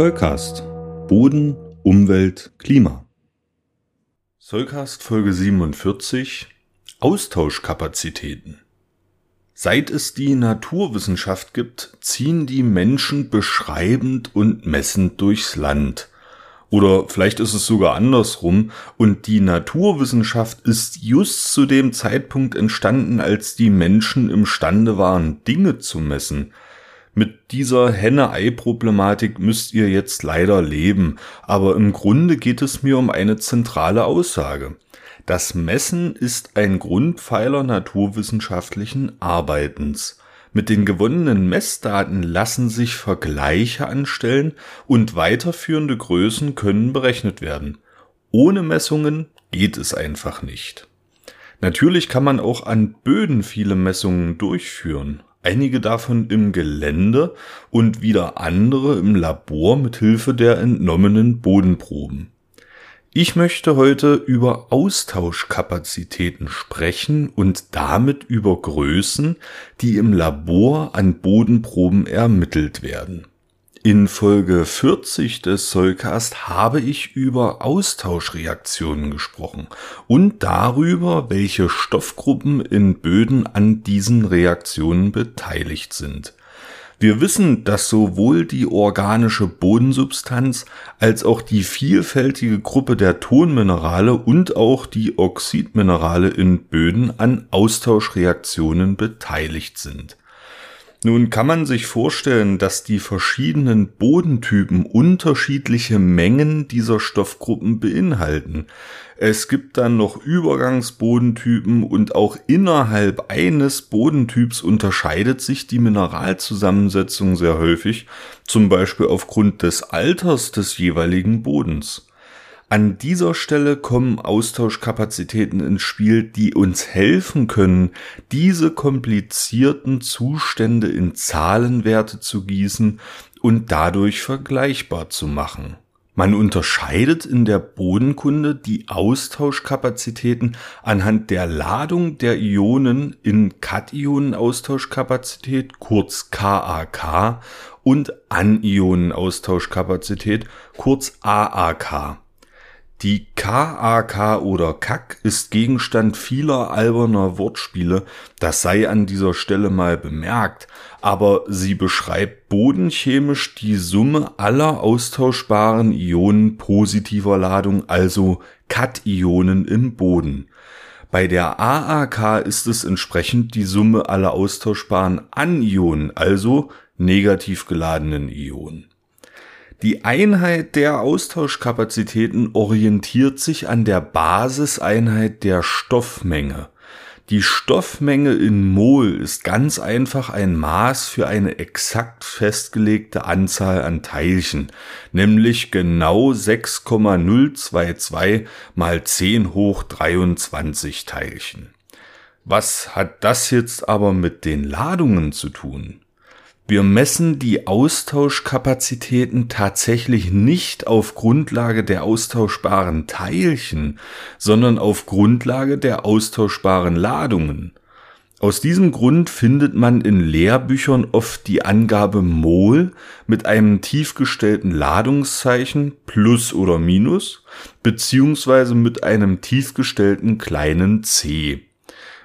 Zollcast. Boden, Umwelt, Klima. Zollcast Folge 47. Austauschkapazitäten. Seit es die Naturwissenschaft gibt, ziehen die Menschen beschreibend und messend durchs Land. Oder vielleicht ist es sogar andersrum und die Naturwissenschaft ist just zu dem Zeitpunkt entstanden, als die Menschen imstande waren, Dinge zu messen. Mit dieser Henne-Ei-Problematik müsst ihr jetzt leider leben, aber im Grunde geht es mir um eine zentrale Aussage. Das Messen ist ein Grundpfeiler naturwissenschaftlichen Arbeitens. Mit den gewonnenen Messdaten lassen sich Vergleiche anstellen und weiterführende Größen können berechnet werden. Ohne Messungen geht es einfach nicht. Natürlich kann man auch an Böden viele Messungen durchführen, einige davon im Gelände und wieder andere im Labor mit Hilfe der entnommenen Bodenproben. Ich möchte heute über Austauschkapazitäten sprechen und damit über Größen, die im Labor an Bodenproben ermittelt werden. In Folge 40 des Soulcast habe ich über Austauschreaktionen gesprochen und darüber, welche Stoffgruppen in Böden an diesen Reaktionen beteiligt sind. Wir wissen, dass sowohl die organische Bodensubstanz als auch die vielfältige Gruppe der Tonminerale und auch die Oxidminerale in Böden an Austauschreaktionen beteiligt sind. Nun kann man sich vorstellen, dass die verschiedenen Bodentypen unterschiedliche Mengen dieser Stoffgruppen beinhalten. Es gibt dann noch Übergangsbodentypen und auch innerhalb eines Bodentyps unterscheidet sich die Mineralzusammensetzung sehr häufig, zum Beispiel aufgrund des Alters des jeweiligen Bodens. An dieser Stelle kommen Austauschkapazitäten ins Spiel, die uns helfen können, diese komplizierten Zustände in Zahlenwerte zu gießen und dadurch vergleichbar zu machen. Man unterscheidet in der Bodenkunde die Austauschkapazitäten anhand der Ladung der Ionen in Kationenaustauschkapazität, kurz KAK, und Anionenaustauschkapazität, kurz AAK. Die KAK oder KAK ist Gegenstand vieler alberner Wortspiele, das sei an dieser Stelle mal bemerkt, aber sie beschreibt bodenchemisch die Summe aller austauschbaren Ionen positiver Ladung, also Kationen im Boden. Bei der AAK ist es entsprechend die Summe aller austauschbaren Anionen, also negativ geladenen Ionen. Die Einheit der Austauschkapazitäten orientiert sich an der Basiseinheit der Stoffmenge. Die Stoffmenge in Mol ist ganz einfach ein Maß für eine exakt festgelegte Anzahl an Teilchen, nämlich genau 6,022 mal 10 hoch 23 Teilchen. Was hat das jetzt aber mit den Ladungen zu tun? Wir messen die Austauschkapazitäten tatsächlich nicht auf Grundlage der austauschbaren Teilchen, sondern auf Grundlage der austauschbaren Ladungen. Aus diesem Grund findet man in Lehrbüchern oft die Angabe Mol mit einem tiefgestellten Ladungszeichen plus oder minus beziehungsweise mit einem tiefgestellten kleinen c.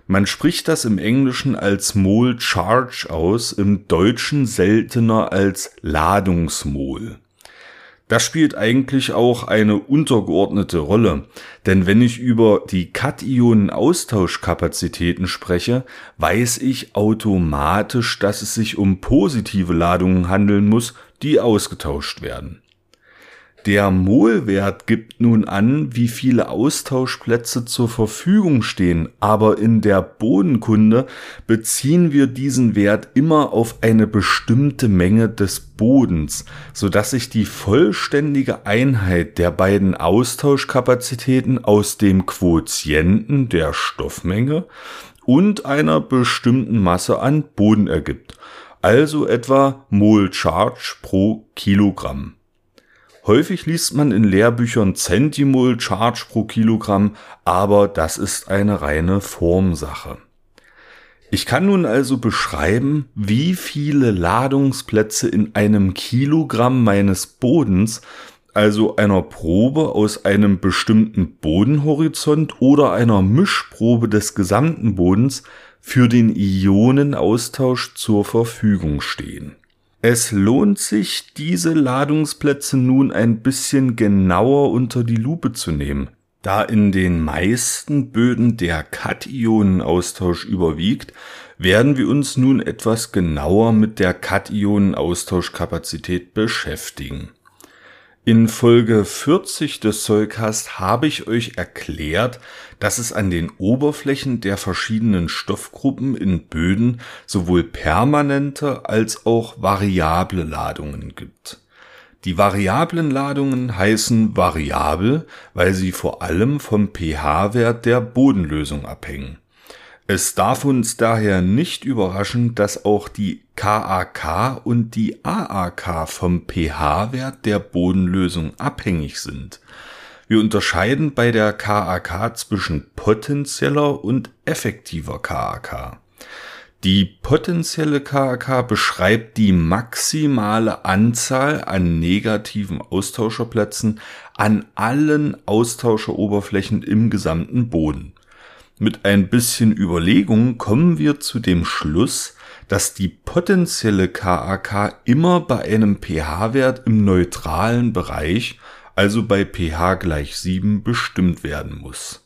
Man spricht das im Englischen als Mol Charge aus, im Deutschen seltener als Ladungsmol. Das spielt eigentlich auch eine untergeordnete Rolle, denn wenn ich über die Kationen-Austauschkapazitäten spreche, weiß ich automatisch, dass es sich um positive Ladungen handeln muss, die ausgetauscht werden. Der Molwert gibt nun an, wie viele Austauschplätze zur Verfügung stehen, aber in der Bodenkunde beziehen wir diesen Wert immer auf eine bestimmte Menge des Bodens, so dass sich die vollständige Einheit der beiden Austauschkapazitäten aus dem Quotienten der Stoffmenge und einer bestimmten Masse an Boden ergibt, also etwa Mol Charge pro Kilogramm. Häufig liest man in Lehrbüchern Centimol Charge pro Kilogramm, aber das ist eine reine Formsache. Ich kann nun also beschreiben, wie viele Ladungsplätze in einem Kilogramm meines Bodens, also einer Probe aus einem bestimmten Bodenhorizont oder einer Mischprobe des gesamten Bodens, für den Ionenaustausch zur Verfügung stehen. Es lohnt sich, diese Ladungsplätze nun ein bisschen genauer unter die Lupe zu nehmen. Da in den meisten Böden der Kationenaustausch überwiegt, werden wir uns nun etwas genauer mit der Kationenaustauschkapazität beschäftigen. In Folge 40 des Zollcast habe ich euch erklärt, dass es an den Oberflächen der verschiedenen Stoffgruppen in Böden sowohl permanente als auch variable Ladungen gibt. Die variablen Ladungen heißen variabel, weil sie vor allem vom pH-Wert der Bodenlösung abhängen. Es darf uns daher nicht überraschen, dass auch die KAK und die AAK vom pH-Wert der Bodenlösung abhängig sind. Wir unterscheiden bei der KAK zwischen potenzieller und effektiver KAK. Die potenzielle KAK beschreibt die maximale Anzahl an negativen Austauscherplätzen an allen Austauscheroberflächen im gesamten Boden. Mit ein bisschen Überlegung kommen wir zu dem Schluss, dass die potenzielle KAK immer bei einem pH-Wert im neutralen Bereich, also bei pH gleich 7, bestimmt werden muss.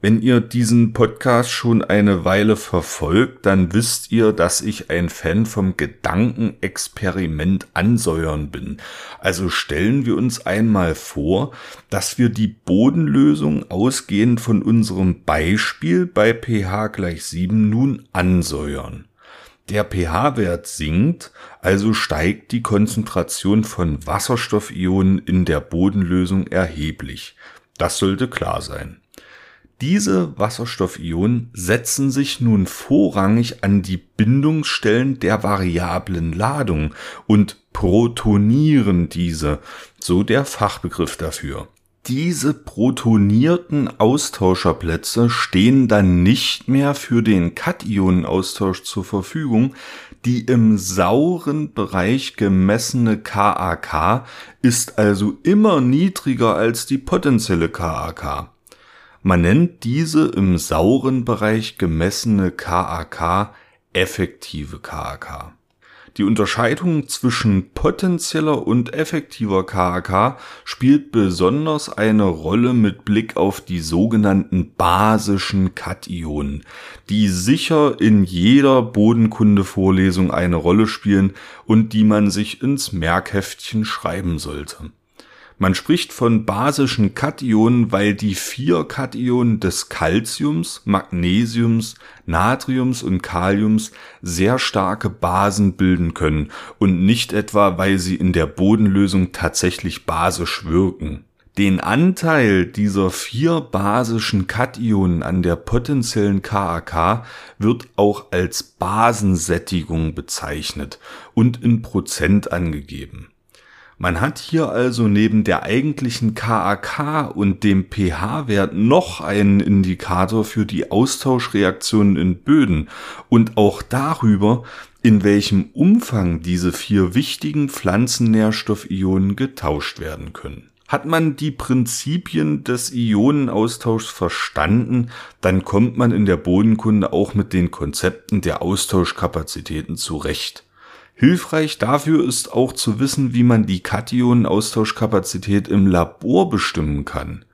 Wenn ihr diesen Podcast schon eine Weile verfolgt, dann wisst ihr, dass ich ein Fan vom Gedankenexperiment ansäuern bin. Also stellen wir uns einmal vor, dass wir die Bodenlösung ausgehend von unserem Beispiel bei pH gleich 7 nun ansäuern. Der pH-Wert sinkt, also steigt die Konzentration von Wasserstoffionen in der Bodenlösung erheblich. Das sollte klar sein. Diese Wasserstoffionen setzen sich nun vorrangig an die Bindungsstellen der variablen Ladung und protonieren diese, so der Fachbegriff dafür. Diese protonierten Austauscherplätze stehen dann nicht mehr für den Kationenaustausch zur Verfügung. Die im sauren Bereich gemessene KAK ist also immer niedriger als die potenzielle KAK. Man nennt diese im sauren Bereich gemessene KAK effektive KAK. Die Unterscheidung zwischen potenzieller und effektiver KAK spielt besonders eine Rolle mit Blick auf die sogenannten basischen Kationen, die sicher in jeder Bodenkunde-Vorlesung eine Rolle spielen und die man sich ins Merkheftchen schreiben sollte. Man spricht von basischen Kationen, weil die vier Kationen des Calciums, Magnesiums, Natriums und Kaliums sehr starke Basen bilden können und nicht etwa, weil sie in der Bodenlösung tatsächlich basisch wirken. Den Anteil dieser vier basischen Kationen an der potenziellen KAK wird auch als Basensättigung bezeichnet und in Prozent angegeben. Man hat hier also neben der eigentlichen KAK und dem pH-Wert noch einen Indikator für die Austauschreaktionen in Böden und auch darüber, in welchem Umfang diese vier wichtigen Pflanzennährstoffionen getauscht werden können. Hat man die Prinzipien des Ionenaustauschs verstanden, dann kommt man in der Bodenkunde auch mit den Konzepten der Austauschkapazitäten zurecht. Hilfreich dafür ist auch zu wissen, wie man die Kationenaustauschkapazität im Labor bestimmen kann.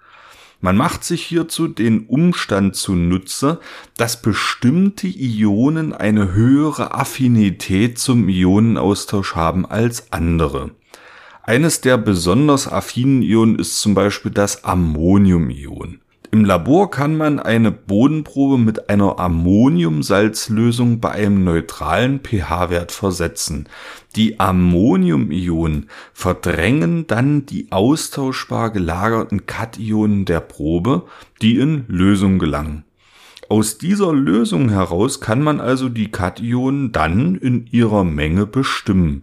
Man macht sich hierzu den Umstand zunutze, dass bestimmte Ionen eine höhere Affinität zum Ionenaustausch haben als andere. Eines der besonders affinen Ionen ist zum Beispiel das Ammoniumion. Im Labor kann man eine Bodenprobe mit einer Ammoniumsalzlösung bei einem neutralen pH-Wert versetzen. Die Ammoniumionen verdrängen dann die austauschbar gelagerten Kationen der Probe, die in Lösung gelangen. Aus dieser Lösung heraus kann man also die Kationen dann in ihrer Menge bestimmen.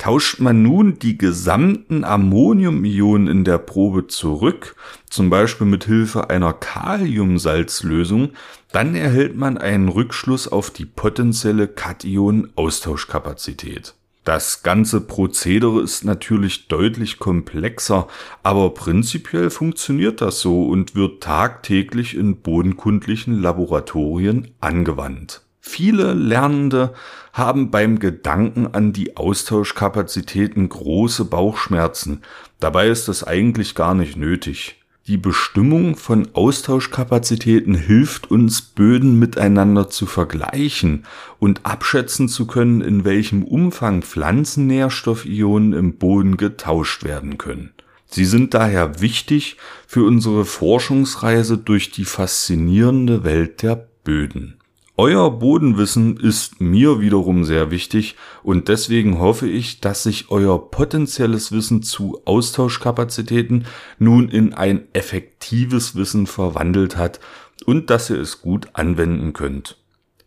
Tauscht man nun die gesamten Ammoniumionen in der Probe zurück, zum Beispiel mit Hilfe einer Kaliumsalzlösung, dann erhält man einen Rückschluss auf die potenzielle Kation-Austauschkapazität. Das ganze Prozedere ist natürlich deutlich komplexer, aber prinzipiell funktioniert das so und wird tagtäglich in bodenkundlichen Laboratorien angewandt. Viele Lernende haben beim Gedanken an die Austauschkapazitäten große Bauchschmerzen. Dabei ist das eigentlich gar nicht nötig. Die Bestimmung von Austauschkapazitäten hilft uns, Böden miteinander zu vergleichen und abschätzen zu können, in welchem Umfang Pflanzennährstoffionen im Boden getauscht werden können. Sie sind daher wichtig für unsere Forschungsreise durch die faszinierende Welt der Böden. Euer Bodenwissen ist mir wiederum sehr wichtig und deswegen hoffe ich, dass sich euer potenzielles Wissen zu Austauschkapazitäten nun in ein effektives Wissen verwandelt hat und dass ihr es gut anwenden könnt.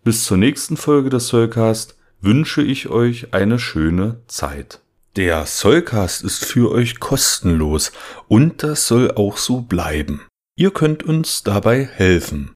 Bis zur nächsten Folge des Soulcast wünsche ich euch eine schöne Zeit. Der Soulcast ist für euch kostenlos und das soll auch so bleiben. Ihr könnt uns dabei helfen.